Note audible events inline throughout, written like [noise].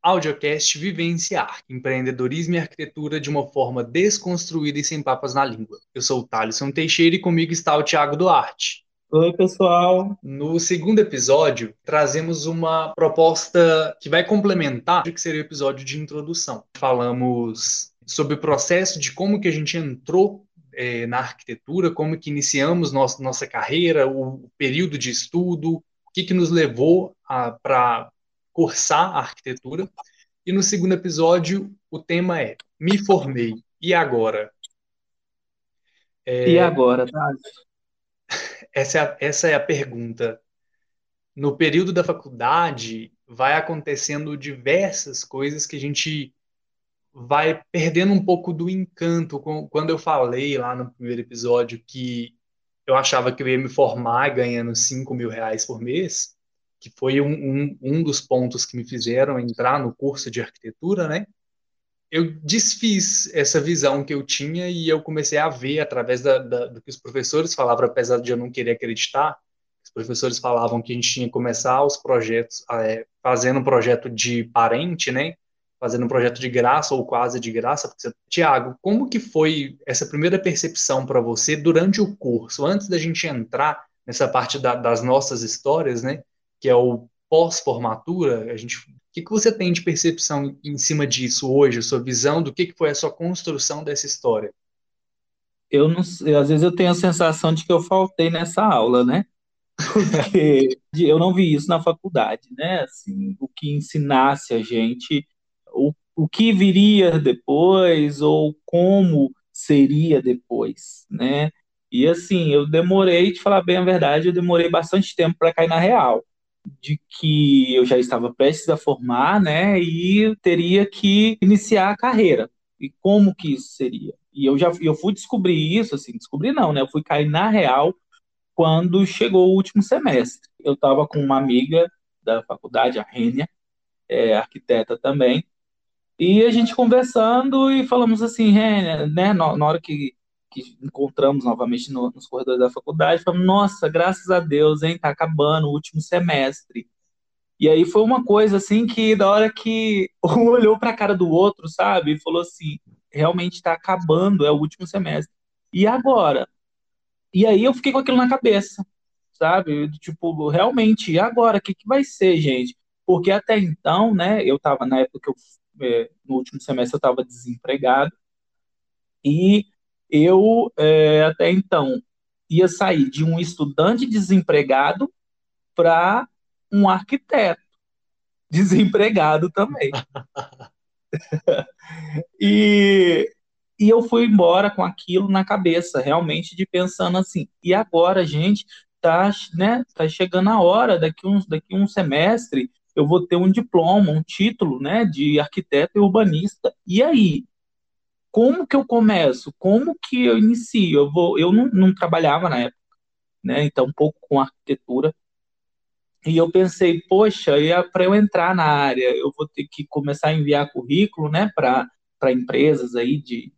Audiocast Vivenciar, empreendedorismo e arquitetura de uma forma desconstruída e sem papas na língua. Eu sou o Thaleson Teixeira e comigo está o Thiago Duarte. Oi, pessoal. No segundo episódio, trazemos uma proposta que vai complementar o que seria o episódio de introdução. Falamos sobre o processo de como que a gente entrou é, na arquitetura, como que iniciamos nossa, nossa carreira, o período de estudo, o que, que nos levou para cursar a arquitetura. E no segundo episódio, o tema é Me formei, e agora? É, e agora, Tati? Essa é, a, essa é a pergunta. No período da faculdade, vai acontecendo diversas coisas que a gente vai perdendo um pouco do encanto. Quando eu falei lá no primeiro episódio que eu achava que eu ia me formar ganhando 5 mil reais por mês, que foi um, um, um dos pontos que me fizeram entrar no curso de arquitetura, né? Eu desfiz essa visão que eu tinha e eu comecei a ver através da, da, do que os professores falavam, apesar de eu não querer acreditar. Os professores falavam que a gente tinha que começar os projetos é, fazendo um projeto de parente, né? Fazendo um projeto de graça ou quase de graça. Porque, Tiago, como que foi essa primeira percepção para você durante o curso, antes da gente entrar nessa parte da, das nossas histórias, né? que é o pós-formatura, a gente, o que, que você tem de percepção em cima disso hoje, a sua visão do que, que foi a sua construção dessa história? Eu não sei, às vezes eu tenho a sensação de que eu faltei nessa aula, né? [laughs] Porque eu não vi isso na faculdade, né? Assim, o que ensinasse a gente, o, o que viria depois ou como seria depois, né? E assim, eu demorei, de falar bem a verdade, eu demorei bastante tempo para cair na real de que eu já estava prestes a formar, né, e teria que iniciar a carreira. E como que isso seria? E eu já eu fui descobrir isso, assim, descobrir não, né? Eu fui cair na real quando chegou o último semestre. Eu estava com uma amiga da faculdade, a Rênia, é, arquiteta também, e a gente conversando e falamos assim, Rênia, né, na, na hora que que encontramos novamente no, nos corredores da faculdade, falamos, nossa, graças a Deus, hein, tá acabando o último semestre. E aí foi uma coisa assim que da hora que [laughs] um olhou para a cara do outro, sabe, e falou assim, realmente está acabando, é o último semestre. E agora? E aí eu fiquei com aquilo na cabeça, sabe? Tipo, realmente, e agora? O que, que vai ser, gente? Porque até então, né, eu estava na época que eu, é, no último semestre eu estava desempregado, e eu é, até então ia sair de um estudante desempregado para um arquiteto [laughs] desempregado também. [laughs] e, e eu fui embora com aquilo na cabeça, realmente de pensando assim, e agora, gente, tá, né, tá chegando a hora, daqui uns daqui um semestre eu vou ter um diploma, um título, né, de arquiteto e urbanista. E aí, como que eu começo? Como que eu inicio? Eu, vou, eu não, não trabalhava na época, né? Então, um pouco com arquitetura. E eu pensei, poxa, para eu entrar na área, eu vou ter que começar a enviar currículo, né, para empresas aí de,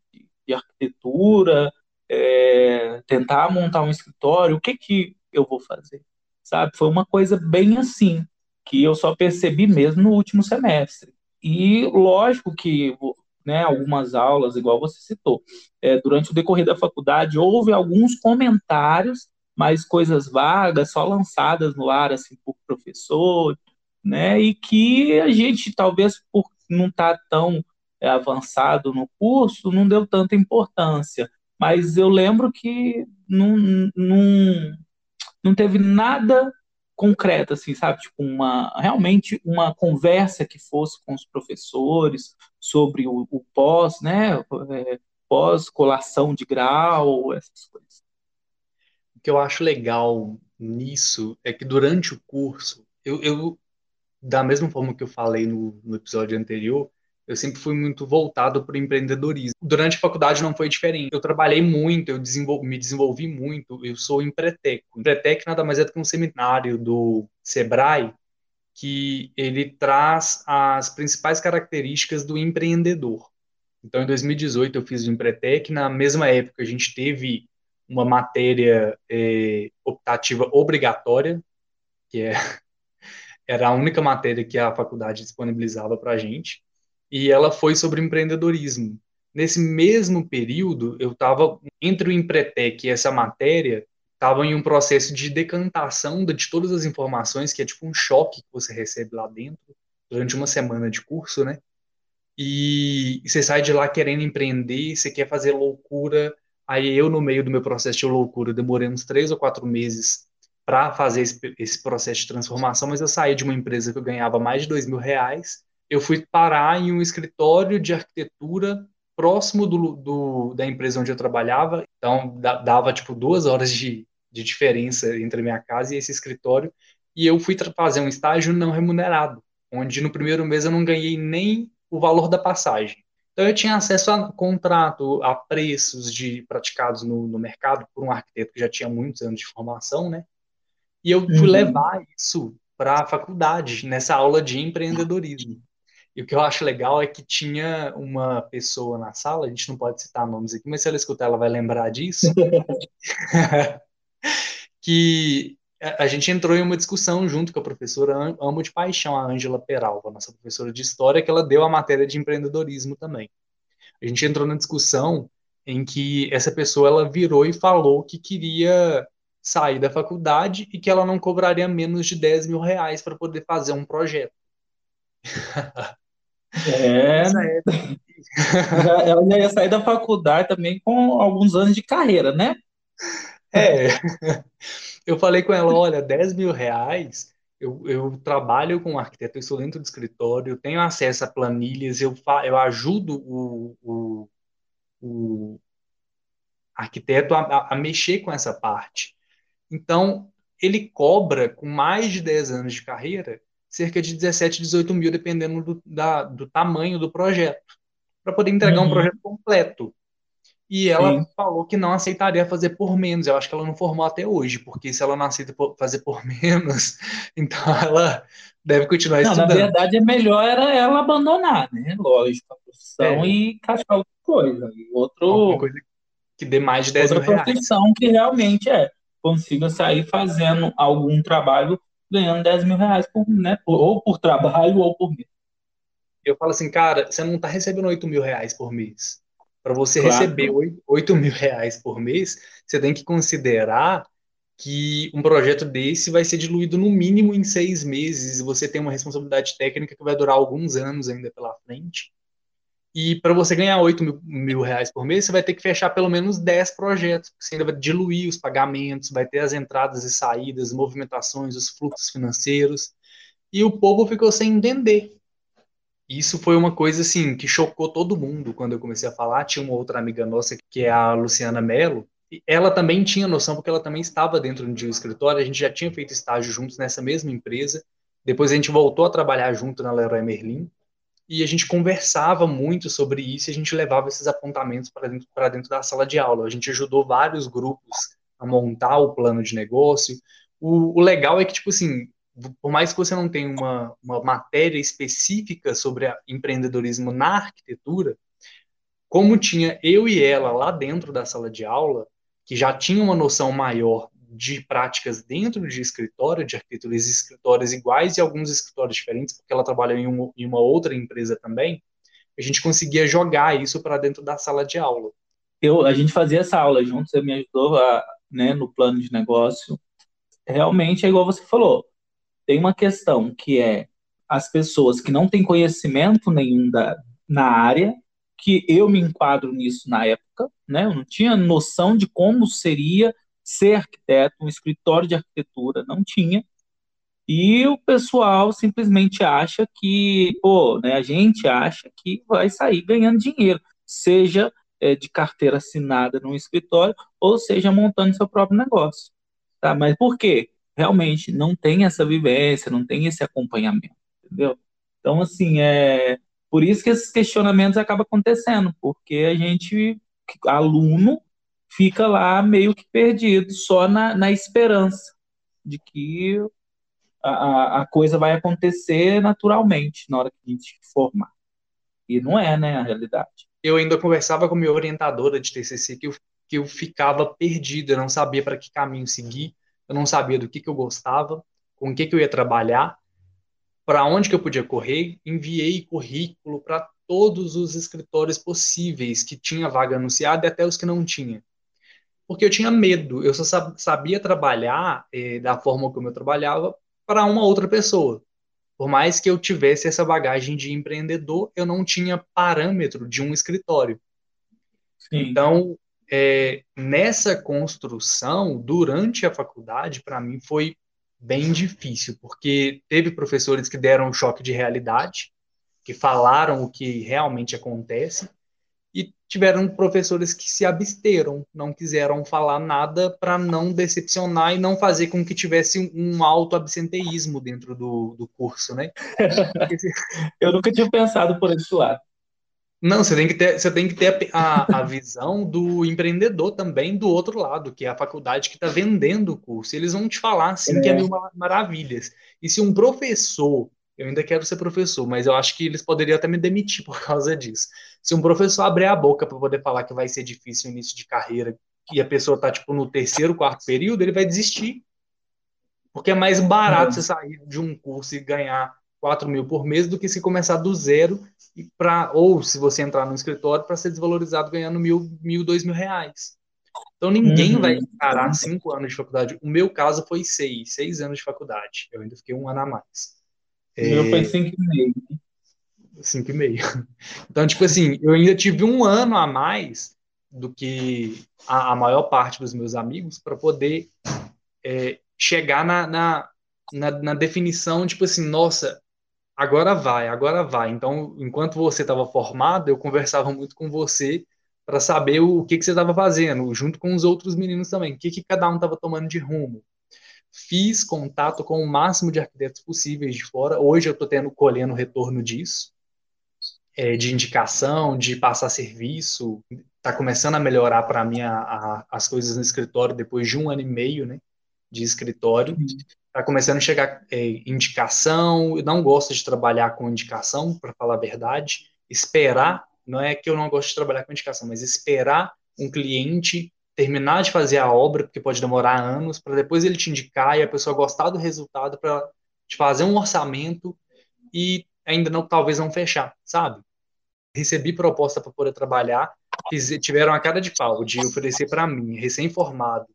de arquitetura, é, tentar montar um escritório, o que que eu vou fazer? Sabe? Foi uma coisa bem assim, que eu só percebi mesmo no último semestre. E lógico que né, algumas aulas, igual você citou. É, durante o decorrer da faculdade, houve alguns comentários, mas coisas vagas, só lançadas no ar, assim, por professor, né, e que a gente, talvez por não estar tá tão é, avançado no curso, não deu tanta importância. Mas eu lembro que não, não, não teve nada concreta, assim, sabe? Tipo, uma, realmente uma conversa que fosse com os professores sobre o, o pós, né? É, Pós-colação de grau, essas coisas. O que eu acho legal nisso é que durante o curso, eu, eu da mesma forma que eu falei no, no episódio anterior, eu sempre fui muito voltado para o empreendedorismo. Durante a faculdade não foi diferente. Eu trabalhei muito, eu desenvol me desenvolvi muito. Eu sou Empretec. Empretec nada mais é do que um seminário do Sebrae que ele traz as principais características do empreendedor. Então, em 2018 eu fiz o Empretec. Na mesma época a gente teve uma matéria é, optativa obrigatória, que é, [laughs] era a única matéria que a faculdade disponibilizava para a gente, e ela foi sobre empreendedorismo. Nesse mesmo período, eu estava entre o Empretec e essa matéria, estava em um processo de decantação de todas as informações, que é tipo um choque que você recebe lá dentro, durante uma semana de curso, né? E você sai de lá querendo empreender, você quer fazer loucura. Aí eu, no meio do meu processo de loucura, demorei uns três ou quatro meses para fazer esse, esse, processo de transformação, mas eu saí de uma empresa que eu ganhava mais de dois mil reais. Eu fui parar em um escritório de arquitetura próximo do, do, da empresa onde eu trabalhava, então dava tipo duas horas de, de diferença entre a minha casa e esse escritório, e eu fui fazer um estágio não remunerado, onde no primeiro mês eu não ganhei nem o valor da passagem. Então eu tinha acesso a contrato, a preços de praticados no, no mercado por um arquiteto que já tinha muitos anos de formação, né? E eu fui uhum. levar isso para a faculdade, nessa aula de empreendedorismo. E o que eu acho legal é que tinha uma pessoa na sala, a gente não pode citar nomes aqui, mas se ela escutar, ela vai lembrar disso. [laughs] que a gente entrou em uma discussão junto com a professora Amo de Paixão, a Ângela Peralva, nossa professora de História, que ela deu a matéria de empreendedorismo também. A gente entrou na discussão em que essa pessoa ela virou e falou que queria sair da faculdade e que ela não cobraria menos de 10 mil reais para poder fazer um projeto. É. já, ela já ia sair da faculdade também com alguns anos de carreira, né? É. Eu falei com ela: olha, 10 mil reais. Eu, eu trabalho com arquiteto, eu sou dentro do escritório, eu tenho acesso a planilhas, eu, fa, eu ajudo o, o, o arquiteto a, a mexer com essa parte. Então, ele cobra, com mais de 10 anos de carreira, cerca de 17, 18 mil, dependendo do, da, do tamanho do projeto, para poder entregar uhum. um projeto completo. E ela Sim. falou que não aceitaria fazer por menos. Eu acho que ela não formou até hoje, porque se ela não aceita fazer por [laughs] menos, então ela deve continuar não, estudando. Na verdade, é melhor era ela abandonar, né? Lógico, a profissão é. e encaixar outra coisa. Outro... Alguma coisa que dê mais de 10 outra mil reais. profissão que realmente é consiga sair fazendo algum trabalho ganhando 10 mil reais por, né, ou por trabalho ou por mês. Eu falo assim, cara, você não está recebendo 8 mil reais por mês. Para você claro. receber 8, 8 mil reais por mês, você tem que considerar que um projeto desse vai ser diluído no mínimo em seis meses e você tem uma responsabilidade técnica que vai durar alguns anos ainda pela frente. E para você ganhar 8 mil, mil, reais por mês, você vai ter que fechar pelo menos 10 projetos. Você ainda vai diluir os pagamentos, vai ter as entradas e saídas, movimentações, os fluxos financeiros. E o povo ficou sem entender. Isso foi uma coisa assim que chocou todo mundo quando eu comecei a falar. Tinha uma outra amiga nossa, que é a Luciana Mello, e ela também tinha noção, porque ela também estava dentro de um escritório. A gente já tinha feito estágio juntos nessa mesma empresa. Depois a gente voltou a trabalhar junto na Leroy Merlin e a gente conversava muito sobre isso e a gente levava esses apontamentos para dentro, dentro da sala de aula. A gente ajudou vários grupos a montar o plano de negócio. O, o legal é que, tipo assim, por mais que você não tenha uma, uma matéria específica sobre empreendedorismo na arquitetura, como tinha eu e ela lá dentro da sala de aula, que já tinha uma noção maior de práticas dentro de escritório, de arquiteturas escritórios iguais e alguns escritórios diferentes, porque ela trabalha em, um, em uma outra empresa também, a gente conseguia jogar isso para dentro da sala de aula. Eu, a gente fazia essa aula juntos, você me ajudou a, né, no plano de negócio. Realmente é igual você falou, tem uma questão que é as pessoas que não têm conhecimento nenhum da, na área, que eu me enquadro nisso na época, né? Eu não tinha noção de como seria ser arquiteto, um escritório de arquitetura, não tinha. E o pessoal simplesmente acha que, pô, né, a gente acha que vai sair ganhando dinheiro, seja é, de carteira assinada num escritório, ou seja montando seu próprio negócio. Tá? Mas por quê? Realmente não tem essa vivência, não tem esse acompanhamento, entendeu? Então, assim, é por isso que esses questionamentos acabam acontecendo, porque a gente, aluno, fica lá meio que perdido, só na, na esperança de que a, a coisa vai acontecer naturalmente na hora que a gente formar. E não é, né, a realidade. Eu ainda conversava com minha orientadora de TCC que eu que eu ficava perdido, eu não sabia para que caminho seguir, eu não sabia do que, que eu gostava, com o que, que eu ia trabalhar, para onde que eu podia correr, enviei currículo para todos os escritórios possíveis que tinha vaga anunciada e até os que não tinha. Porque eu tinha medo, eu só sabia trabalhar eh, da forma como eu trabalhava para uma outra pessoa. Por mais que eu tivesse essa bagagem de empreendedor, eu não tinha parâmetro de um escritório. Sim. Então, é, nessa construção, durante a faculdade, para mim foi bem difícil, porque teve professores que deram um choque de realidade, que falaram o que realmente acontece, tiveram professores que se absteram, não quiseram falar nada para não decepcionar e não fazer com que tivesse um alto absenteísmo dentro do, do curso, né? [laughs] Eu nunca tinha pensado por esse lado. Não, você tem que ter, você tem que ter a, a visão do empreendedor também do outro lado, que é a faculdade que está vendendo o curso. Eles vão te falar assim é. que é mil maravilhas. E se um professor, eu ainda quero ser professor, mas eu acho que eles poderiam até me demitir por causa disso. Se um professor abrir a boca para poder falar que vai ser difícil o início de carreira e a pessoa está tipo no terceiro, quarto período, ele vai desistir. Porque é mais barato é. você sair de um curso e ganhar 4 mil por mês do que se começar do zero e para ou se você entrar no escritório para ser desvalorizado ganhando mil, mil, dois mil reais. Então ninguém uhum. vai encarar cinco anos de faculdade. O meu caso foi seis, seis anos de faculdade. Eu ainda fiquei um ano a mais. O meu é... foi cinco e meio. Cinco e meio. [laughs] Então, tipo assim, eu ainda tive um ano a mais do que a, a maior parte dos meus amigos para poder é, chegar na, na, na, na definição, tipo assim, nossa, agora vai, agora vai. Então, enquanto você estava formado, eu conversava muito com você para saber o que, que você estava fazendo, junto com os outros meninos também, o que, que cada um estava tomando de rumo. Fiz contato com o máximo de arquitetos possíveis de fora. Hoje eu estou tendo colhendo retorno disso, é, de indicação, de passar serviço. Está começando a melhorar para mim a, a, as coisas no escritório depois de um ano e meio, né, de escritório. Está começando a chegar é, indicação. Eu não gosto de trabalhar com indicação, para falar a verdade. Esperar, não é que eu não gosto de trabalhar com indicação, mas esperar um cliente terminar de fazer a obra, porque pode demorar anos, para depois ele te indicar e a pessoa gostar do resultado para te fazer um orçamento e ainda não, talvez não fechar, sabe? Recebi proposta para poder trabalhar, fiz, tiveram a cara de pau de oferecer para mim, recém-formado,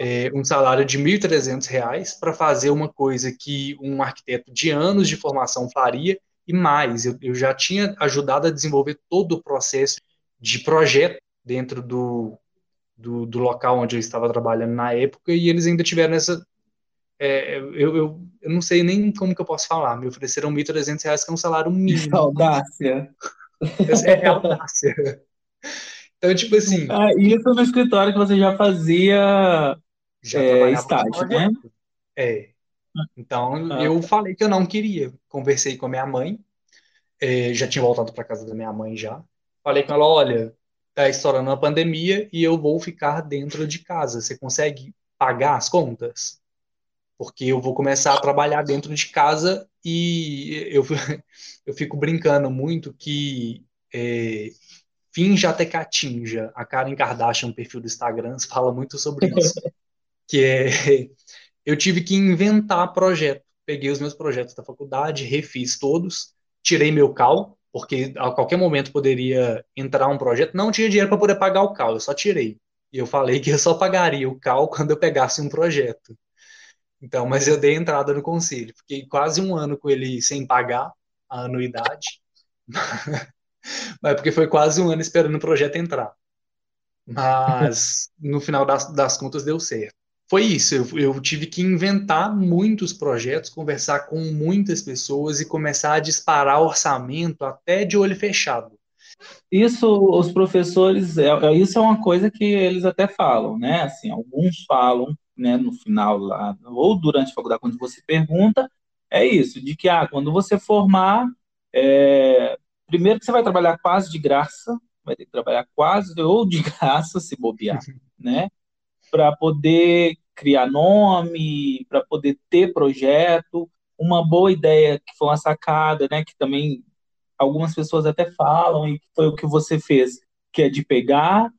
é, um salário de R$ 1.300 para fazer uma coisa que um arquiteto de anos de formação faria e mais. Eu, eu já tinha ajudado a desenvolver todo o processo de projeto dentro do, do, do, local onde eu estava trabalhando na época e eles ainda tiveram essa. É, eu, eu, eu, não sei nem como que eu posso falar, me ofereceram R$ 1.300, que é um salário mínimo. [laughs] Audácia. É, é audácia. Então, tipo assim. Ah, isso no escritório que você já fazia já é, estágio, né? É. Então, ah. eu falei que eu não queria. Conversei com a minha mãe, é, já tinha voltado para casa da minha mãe já. Falei com ela: olha, tá estourando a pandemia e eu vou ficar dentro de casa. Você consegue pagar as contas? Porque eu vou começar a trabalhar dentro de casa e eu, [laughs] eu fico brincando muito que é, finja até que atinja. A Karen Kardashian, perfil do Instagram, [laughs] fala muito sobre isso. que é, eu tive que inventar projeto. Peguei os meus projetos da faculdade, refiz todos, tirei meu cal, porque a qualquer momento poderia entrar um projeto. Não tinha dinheiro para poder pagar o cal, eu só tirei. E eu falei que eu só pagaria o cal [laughs] quando eu pegasse um projeto. Então, mas eu dei entrada no conselho. Fiquei quase um ano com ele sem pagar a anuidade. [laughs] mas porque foi quase um ano esperando o projeto entrar. Mas no final das, das contas deu certo. Foi isso, eu, eu, tive que inventar muitos projetos, conversar com muitas pessoas e começar a disparar orçamento até de olho fechado. Isso, os professores, é, é isso é uma coisa que eles até falam, né? Assim, alguns falam, né, no final lá, ou durante a faculdade, quando você pergunta, é isso, de que, ah, quando você formar, é, primeiro que você vai trabalhar quase de graça, vai ter que trabalhar quase [laughs] ou de graça, se bobear, [laughs] né? Para poder criar nome, para poder ter projeto. Uma boa ideia que foi uma sacada, né? Que também algumas pessoas até falam, e foi o que você fez, que é de pegar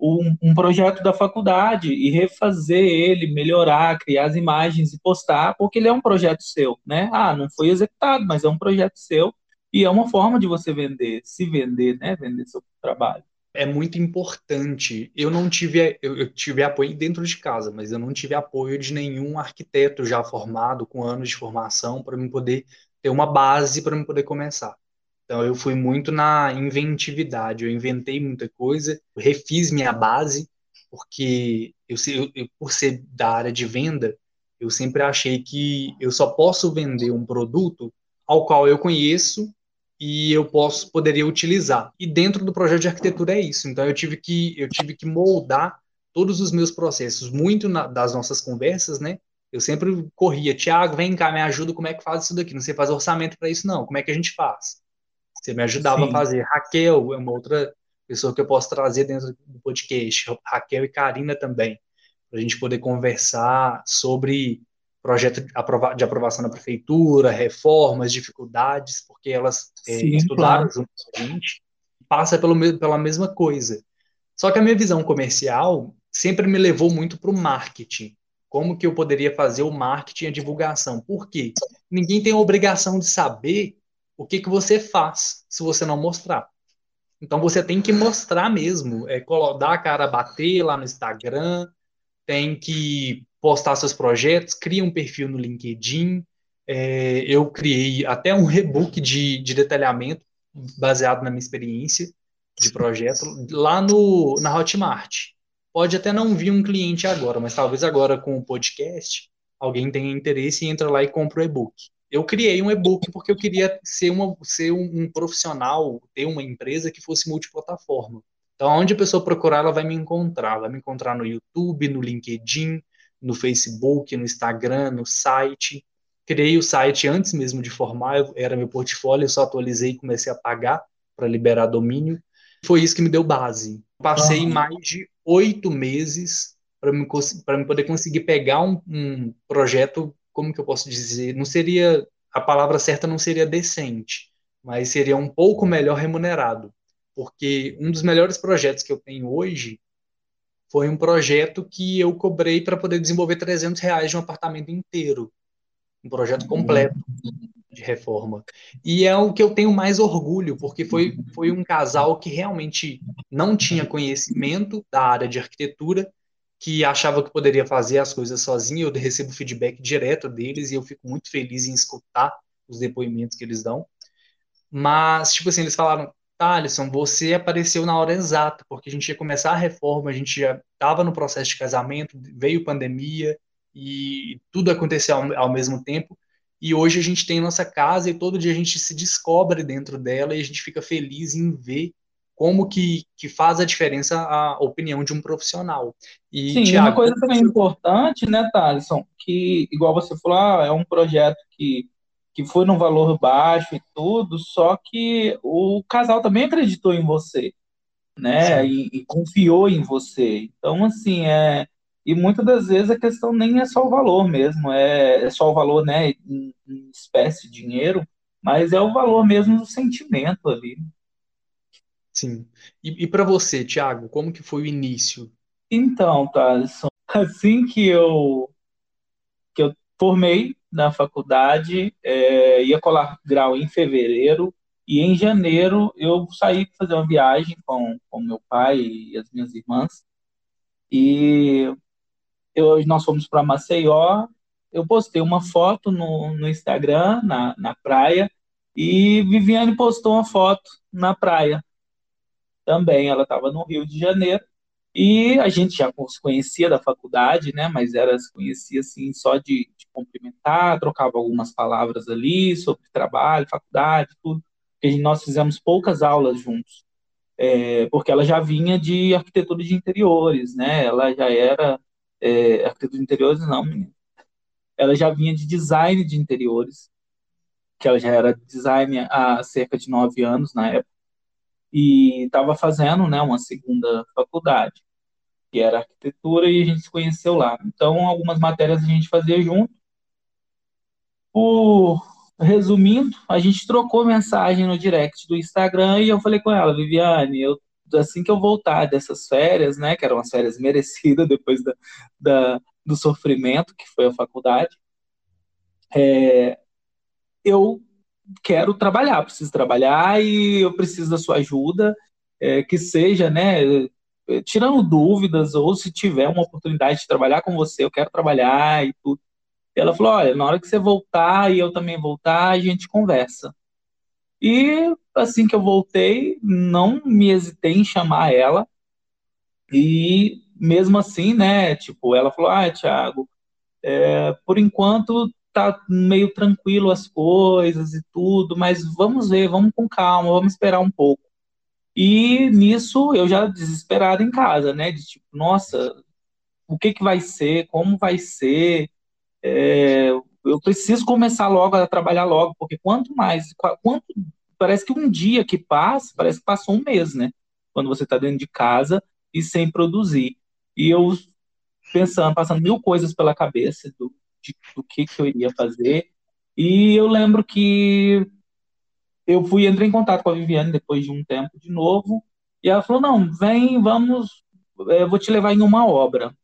um, um, projeto da faculdade e refazer ele, melhorar, criar as imagens e postar, porque ele é um projeto seu, né? Ah, não foi executado, mas é um projeto seu e é uma forma de você vender, se vender, né? Vender seu trabalho. É muito importante. Eu não tive, eu, eu tive apoio dentro de casa, mas eu não tive apoio de nenhum arquiteto já formado, com anos de formação, para me poder ter uma base para me poder começar. Então eu fui muito na inventividade, eu inventei muita coisa, refiz minha base, porque eu, eu, por ser da área de venda, eu sempre achei que eu só posso vender um produto ao qual eu conheço e eu posso poderia utilizar. E dentro do projeto de arquitetura é isso. Então eu tive que eu tive que moldar todos os meus processos, muito na, das nossas conversas, né? Eu sempre corria, Tiago, vem cá, me ajuda, como é que faz isso daqui? Não sei fazer orçamento para isso não. Como é que a gente faz? Você me ajudava Sim. a fazer. Raquel é uma outra pessoa que eu posso trazer dentro do podcast. Raquel e Karina também. Para a gente poder conversar sobre projeto de aprovação da prefeitura, reformas, dificuldades, porque elas é, estudaram claro. junto com a gente. Passa pelo, pela mesma coisa. Só que a minha visão comercial sempre me levou muito para o marketing. Como que eu poderia fazer o marketing e a divulgação? Por quê? Ninguém tem a obrigação de saber o que, que você faz se você não mostrar. Então você tem que mostrar mesmo, é, dar a cara a bater lá no Instagram, tem que postar seus projetos, cria um perfil no LinkedIn. É, eu criei até um rebook de, de detalhamento baseado na minha experiência de projeto lá no, na Hotmart. Pode até não vir um cliente agora, mas talvez agora com o podcast alguém tenha interesse e entra lá e compra o e-book eu criei um e-book porque eu queria ser, uma, ser um, um, profissional, ter uma empresa que fosse multiplataforma. Então, onde a pessoa procurar, ela vai me encontrar. Vai me encontrar no YouTube, no LinkedIn, no Facebook, no Instagram, no site. Criei o site antes mesmo de formar, era meu portfólio, eu só atualizei e comecei a pagar para liberar domínio. Foi isso que me deu base. Passei uhum. mais de oito meses para me, me poder conseguir pegar um, um projeto como que eu posso dizer? Não seria a palavra certa não seria decente, mas seria um pouco melhor remunerado, porque um dos melhores projetos que eu tenho hoje foi um projeto que eu cobrei para poder desenvolver 300 reais de um apartamento inteiro, um projeto completo de reforma. E é o que eu tenho mais orgulho, porque foi, foi um casal que realmente não tinha conhecimento da área de arquitetura que achava que poderia fazer as coisas sozinho, eu recebo feedback direto deles e eu fico muito feliz em escutar os depoimentos que eles dão. Mas, tipo assim, eles falaram, Thaleson, você apareceu na hora exata, porque a gente ia começar a reforma, a gente já estava no processo de casamento, veio pandemia e tudo aconteceu ao, ao mesmo tempo. E hoje a gente tem nossa casa e todo dia a gente se descobre dentro dela e a gente fica feliz em ver como que, que faz a diferença a opinião de um profissional. E, Sim, Thiago, uma coisa também importante, né, Thaleson, que, igual você falou, ah, é um projeto que, que foi num valor baixo e tudo, só que o casal também acreditou em você, né, e, e, confiou em você. Então, assim, é... E muitas das vezes a questão nem é só o valor mesmo, é, é só o valor, né, em, em espécie, dinheiro, mas é o valor mesmo do sentimento ali. Sim. E, e para você, Thiago, como que foi o início? Então, Thaleson, [laughs] assim que eu, que eu formei na faculdade, é, ia colar grau em fevereiro, e em janeiro eu saí fazer uma viagem com, com meu pai e as minhas irmãs, e eu, nós fomos para Maceió, eu postei uma foto no, no Instagram, na, na praia, e Viviane postou uma foto na praia também. Ela estava no Rio de Janeiro e a gente já se conhecia da faculdade, né? Mas era se conhecia assim só de, de cumprimentar, trocava algumas palavras ali sobre trabalho, faculdade, tudo. Porque nós fizemos poucas aulas juntos, é, porque ela já vinha de arquitetura de interiores, né? Ela já era é, arquitetura de interiores, não, menina. Ela já vinha de design de interiores, que ela já era design há cerca de nove anos na época e estava fazendo né, uma segunda faculdade, que era arquitetura, e a gente se conheceu lá. Então, algumas matérias a gente fazia junto. O, resumindo, a gente trocou mensagem no direct do Instagram e eu falei com ela, Viviane, eu assim que eu voltar dessas férias, né, que eram as férias [laughs] merecidas depois da, da do sofrimento que foi a faculdade, é, eu quero trabalhar, preciso trabalhar e eu preciso da sua ajuda, é, que seja, né, tirando dúvidas, ou se tiver uma oportunidade de trabalhar com você, eu quero trabalhar e tudo. E ela falou: olha, na hora que você voltar e eu também voltar, a gente conversa. E assim que eu voltei, não me hesitei em chamar ela. E mesmo assim, né, tipo, ela falou: ah, Thiago, é, por enquanto tá meio tranquilo as coisas e tudo, mas vamos ver, vamos com calma, vamos esperar um pouco. E nisso eu já desesperado em casa, né? De tipo, nossa, o que que vai ser? Como vai ser? É, eu preciso começar logo a trabalhar logo, porque quanto mais, quanto parece que um dia que passa, parece que passou um mês, né? Quando você está dentro de casa e sem produzir. E eu pensando, passando mil coisas pela cabeça do, de, do que que eu iria fazer. E eu lembro que eu fui, entrei em contato com a Viviane depois de um tempo de novo, e ela falou, não, vem, vamos, eu é, vou te levar em uma obra,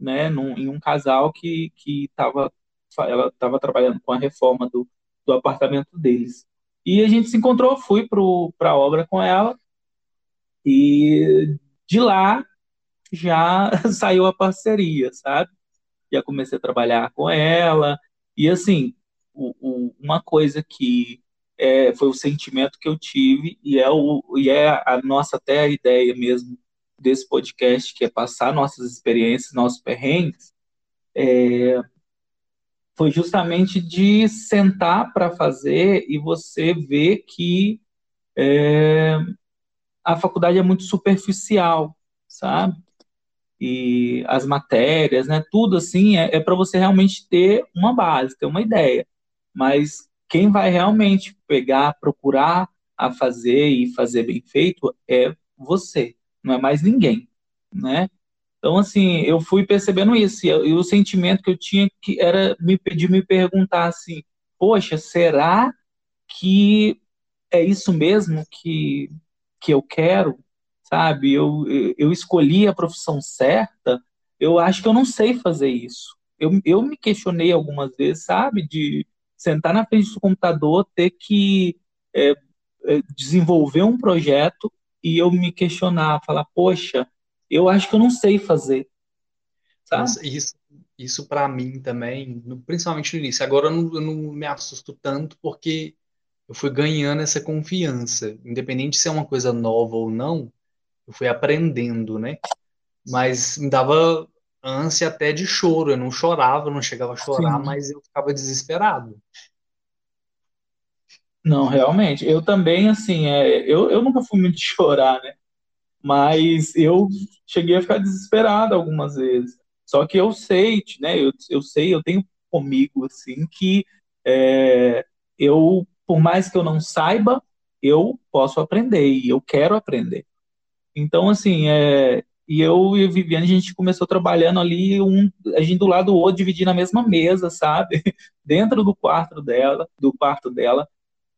né, num, em um casal que que estava ela estava trabalhando com a reforma do, do apartamento deles. E a gente se encontrou, fui para a obra com ela, e de lá já [laughs] saiu a parceria, sabe? Já comecei a trabalhar com ela, e assim, o, o, uma coisa que é, foi o sentimento que eu tive e é, o, e é a nossa até a ideia mesmo desse podcast, que é passar nossas experiências, nossos perrengues, é, foi justamente de sentar para fazer e você ver que é, a faculdade é muito superficial, sabe? E as matérias, né? Tudo assim é, é para você realmente ter uma base, ter uma ideia. Mas quem vai realmente pegar, procurar a fazer e fazer bem feito é você, não é mais ninguém, né? Então, assim, eu fui percebendo isso, e, o sentimento que eu tinha que era me pedir, me perguntar assim, poxa, será que é isso mesmo que, que eu quero? Sabe, eu, eu escolhi a profissão certa, eu acho que eu não sei fazer isso. Eu, eu me questionei algumas vezes, sabe, de sentar na frente do computador, ter que é, é, desenvolver um projeto e eu me questionar, falar, poxa, eu acho que eu não sei fazer. Sabe? Isso, isso para mim também, principalmente no início. Agora eu não, eu não me assusto tanto porque eu fui ganhando essa confiança. Independente se é uma coisa nova ou não, eu fui aprendendo, né? Mas me dava ânsia até de choro. Eu não chorava, não chegava a chorar, Sim. mas eu ficava desesperado. Não, realmente. Eu também, assim, é, eu, eu nunca fui muito chorar, né? Mas eu cheguei a ficar desesperado algumas vezes. Só que eu sei, né? Eu, eu sei, eu tenho comigo, assim, que é, eu, por mais que eu não saiba, eu posso aprender e eu quero aprender. Então, assim, é, e eu e a Viviane, a gente começou trabalhando ali, um, a gente do lado do outro, dividindo a mesma mesa, sabe? [laughs] Dentro do quarto dela, do quarto dela.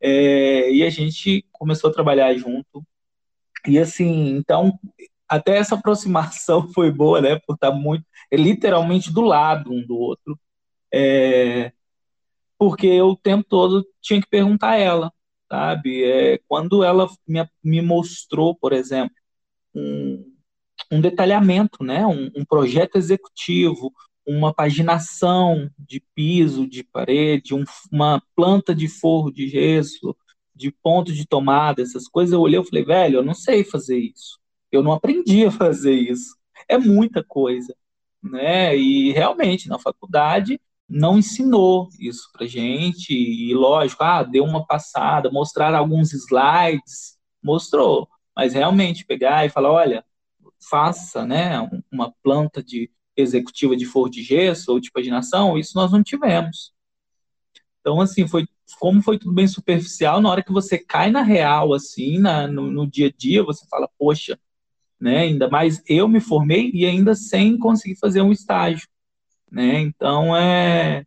É, e a gente começou a trabalhar junto. E assim, então, até essa aproximação [laughs] foi boa, né? Por estar muito, é, literalmente do lado um do outro. É, porque eu o tempo todo tinha que perguntar a ela, sabe? É, quando ela me, me mostrou, por exemplo, um, um detalhamento, né? Um, um, projeto executivo, uma paginação de piso, de parede, um, uma planta de forro de gesso, de ponto de tomada, essas coisas. Eu olhei e falei, velho, eu não sei fazer isso. Eu não aprendi a fazer isso. É muita coisa, né? E realmente na faculdade não ensinou isso pra gente. E lógico, ah, deu uma passada, mostrar alguns slides, mostrou. Mas realmente pegar e falar, olha, faça né, uma planta de executiva de forro de gesso ou de paginação, isso nós não tivemos. Então, assim, foi como foi tudo bem superficial, na hora que você cai na real, assim, na, no, no dia a dia, você fala, poxa, né, ainda mais eu me formei e ainda sem conseguir fazer um estágio, né, então é,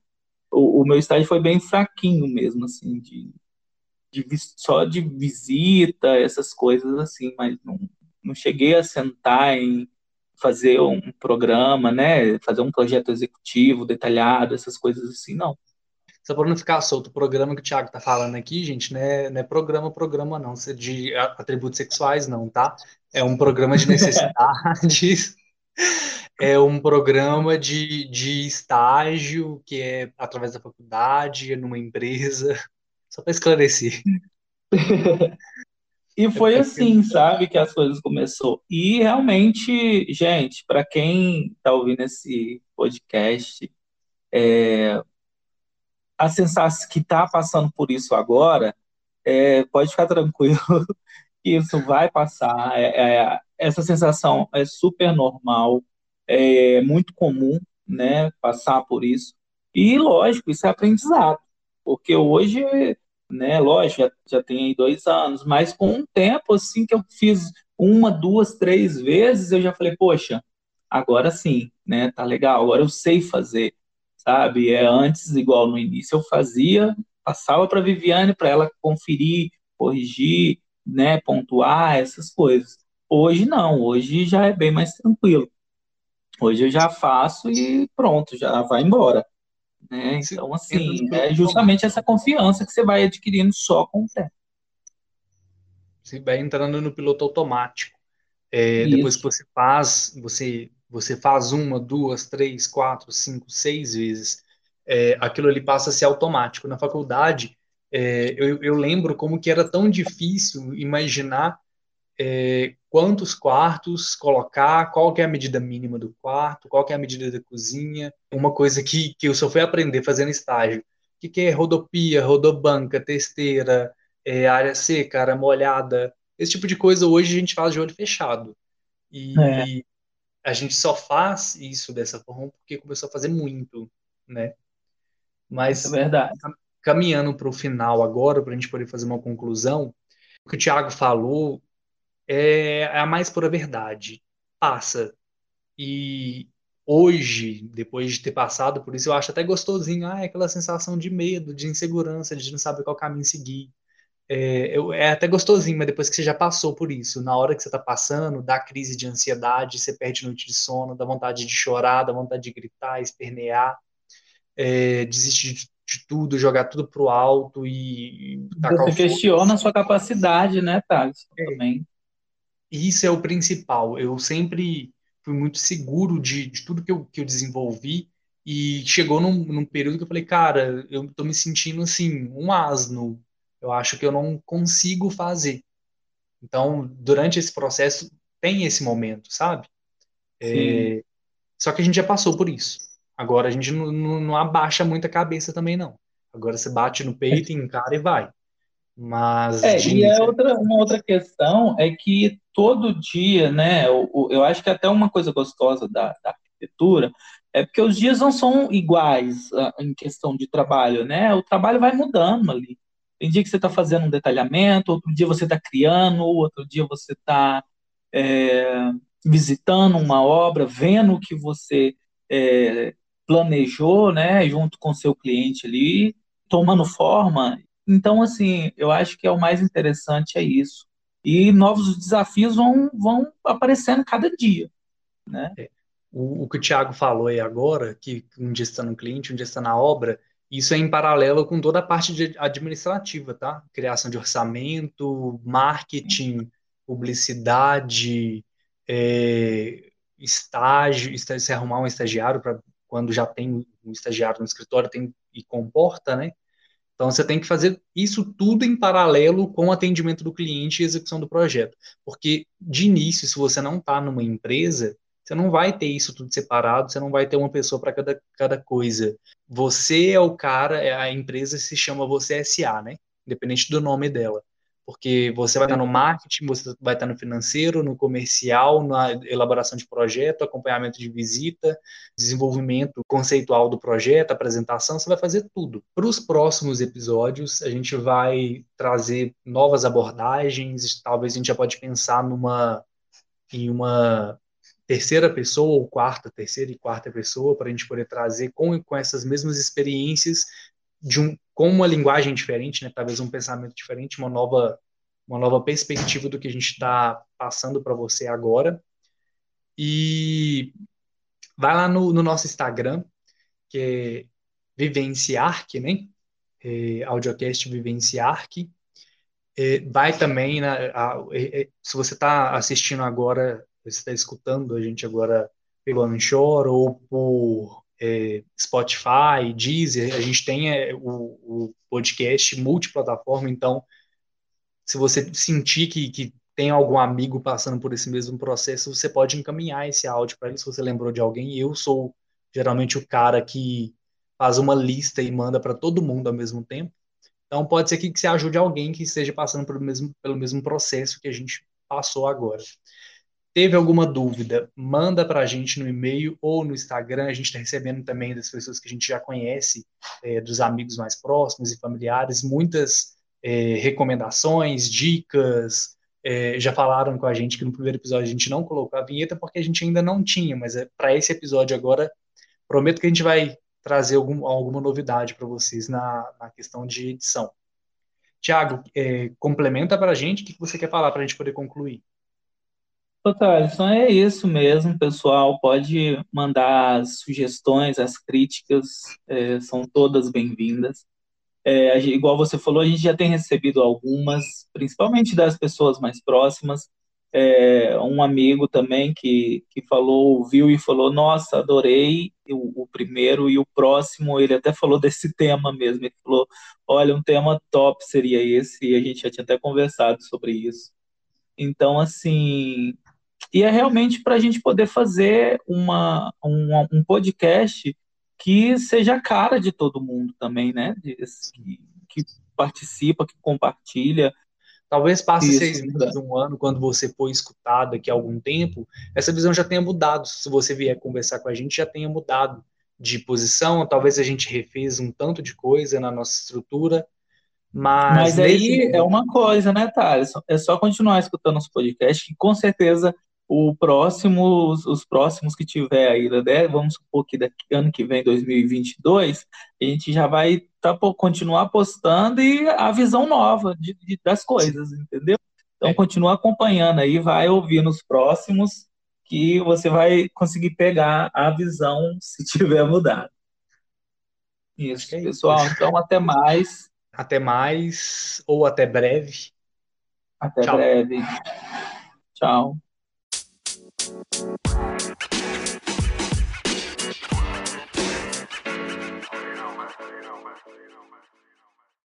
o, o meu estágio foi bem fraquinho mesmo, assim, de, de, só de visita, essas coisas assim, mas não, não cheguei a sentar em fazer um programa, né? Fazer um projeto executivo detalhado, essas coisas assim, não. Só para não ficar solto, o programa que o Thiago tá falando aqui, gente, não é, não é programa, programa não, de atributos sexuais, não, tá? É um programa de necessidades, [laughs] é um programa de, de estágio que é através da faculdade, numa empresa, só para esclarecer. [laughs] E foi assim, sabe, que as coisas começou. E realmente, gente, para quem está ouvindo esse podcast, é, a sensação que está passando por isso agora, é, pode ficar tranquilo [laughs] que isso vai passar. É, é, essa sensação é super normal, é muito comum, né, passar por isso. E lógico, isso é aprendizado, porque hoje né? Lógico, já, já tem aí dois anos, mas com um tempo assim que eu fiz uma, duas, três vezes, eu já falei, poxa, agora sim, né? Tá legal, agora eu sei fazer, sabe? É antes igual no início eu fazia, passava para Viviane para ela conferir, corrigir, né? Pontuar essas coisas. Hoje não, hoje já é bem mais tranquilo. Hoje eu já faço e pronto, já vai embora. Né? Então, assim, é justamente essa confiança que você vai adquirindo só com o tempo. Você vai entrando no piloto automático. É, depois que você faz, você, você faz uma, duas, três, quatro, cinco, seis vezes, é, aquilo ali passa a ser automático. Na faculdade, é, eu, eu lembro como que era tão difícil imaginar é, quantos quartos colocar, qual que é a medida mínima do quarto, qual que é a medida da cozinha. Uma coisa que, que eu só fui aprender fazendo estágio. O que, que é rodopia, rodobanca, testeira, é, área seca, área molhada. Esse tipo de coisa hoje a gente faz de olho fechado. E é. a gente só faz isso dessa forma porque começou a fazer muito, né? Mas é verdade. caminhando para o final agora, para a gente poder fazer uma conclusão, o que o Thiago falou é, é a mais pura verdade. Passa. E hoje, depois de ter passado por isso, eu acho até gostosinho. Ah, é aquela sensação de medo, de insegurança, de não saber qual caminho seguir. É, eu, é até gostosinho, mas depois que você já passou por isso, na hora que você está passando, dá crise de ansiedade, você perde noite de sono, dá vontade de chorar, dá vontade de gritar, espernear, é, desistir de, de, tudo, jogar tudo pro alto e. Você questiona a sua capacidade, né, Thales? É. Também. Isso é o principal. Eu sempre fui muito seguro de, de tudo que eu, que eu desenvolvi e chegou num, num período que eu falei, cara, eu tô me sentindo assim, um asno. Eu acho que eu não consigo fazer. Então, durante esse processo, tem esse momento, sabe? É, só que a gente já passou por isso. Agora a gente não, não, não abaixa muito a cabeça também, não. Agora você bate no peito, encara e vai. Mas é, de... e é outra, uma outra questão é que todo dia, né? Eu, eu acho que até uma coisa gostosa da, da, arquitetura é porque os dias não são iguais uh, em questão de trabalho, né? O trabalho vai mudando ali. Tem dia que você está fazendo um detalhamento, outro dia você está criando, outro dia você está é, visitando uma obra, vendo o que você é, planejou, né? Junto com seu cliente ali, tomando forma então, assim, eu acho que é o mais interessante é isso. E novos desafios vão, vão aparecendo cada dia, né? É. O, o, que o Thiago falou aí agora, que um dia está no cliente, um dia está na obra, isso é em paralelo com toda a parte administrativa, tá? Criação de orçamento, marketing, publicidade, é, estágio, se arrumar um estagiário para quando já tem um estagiário no escritório tem, e comporta, né? Então, você tem que fazer isso tudo em paralelo com o atendimento do cliente e execução do projeto. Porque, de início, se você não está numa empresa, você não vai ter isso tudo separado, você não vai ter uma pessoa para cada, cada coisa. Você é o cara, é, a empresa se chama Você SA, né? Independente do nome dela porque você vai estar no marketing, você vai estar no financeiro, no comercial, na elaboração de projeto, acompanhamento de visita, desenvolvimento conceitual do projeto, apresentação, você vai fazer tudo. Para os próximos episódios, a gente vai trazer novas abordagens, talvez a gente já pode pensar numa em uma terceira pessoa ou quarta, terceira e quarta pessoa para a gente poder trazer com, com essas mesmas experiências de um, com uma linguagem diferente, né, talvez um pensamento diferente, uma nova uma nova perspectiva do que a gente está passando para você agora. E vai lá no, no nosso Instagram, que é Vivenciarc, né? É, Audiocast Vivenciarc. É, vai também, na, a, é, se você está assistindo agora, você está escutando a gente agora pelo Anchor ou por é, Spotify, Deezer, a gente tem é, o, o, podcast multiplataforma, então se você sentir que, que tem algum amigo passando por esse mesmo processo, você pode encaminhar esse áudio para ele, se você lembrou de alguém. Eu sou geralmente o cara que faz uma lista e manda para todo mundo ao mesmo tempo. Então pode ser que, que você ajude alguém que esteja passando pelo mesmo, pelo mesmo processo que a gente passou agora. Teve alguma dúvida? Manda para a gente no e-mail ou no Instagram. A gente está recebendo também das pessoas que a gente já conhece, é, dos amigos mais próximos e familiares, muitas é, recomendações, dicas. É, já falaram com a gente que no primeiro episódio a gente não colocou a vinheta porque a gente ainda não tinha, mas é, para esse episódio agora, prometo que a gente vai trazer algum, alguma novidade para vocês na, na questão de edição. Tiago, é, complementa para a gente o que você quer falar para a gente poder concluir. Thaleson, é isso mesmo, pessoal. Pode mandar as sugestões, as críticas, é, são todas bem-vindas. É, igual você falou, a gente já tem recebido algumas, principalmente das pessoas mais próximas. É, um amigo também que, que falou, viu e falou: Nossa, adorei o, o, primeiro e o próximo. Ele até falou desse [laughs] tema mesmo. Ele falou: Olha, um tema top seria esse, e a gente já tinha até conversado sobre isso. Então, assim, e é realmente para a gente poder fazer uma, uma, um podcast que seja a cara de todo mundo também, né? Que, que participa, que compartilha. Talvez passe Isso, seis meses, um ano, quando você for escutado daqui a algum tempo, essa visão já tenha mudado. Se você vier conversar com a gente, já tenha mudado de posição. Talvez a gente refez um tanto de coisa na nossa estrutura. Mas, mas aí é uma coisa, né, Thales? É só continuar escutando os podcasts, que com certeza o próximo, os próximos que tiver aí, né? Vamos supor que daqui ano que vem, 2022, a gente já vai tá, continuar postando e a visão nova de, de, das coisas, entendeu? Então, é. continua acompanhando aí, vai ouvir nos próximos, que você vai conseguir pegar a visão [laughs] se tiver mudado. Isso, é pessoal. Isso. Então, até mais. Até mais, ou até breve. Até Tchau. breve. Tchau.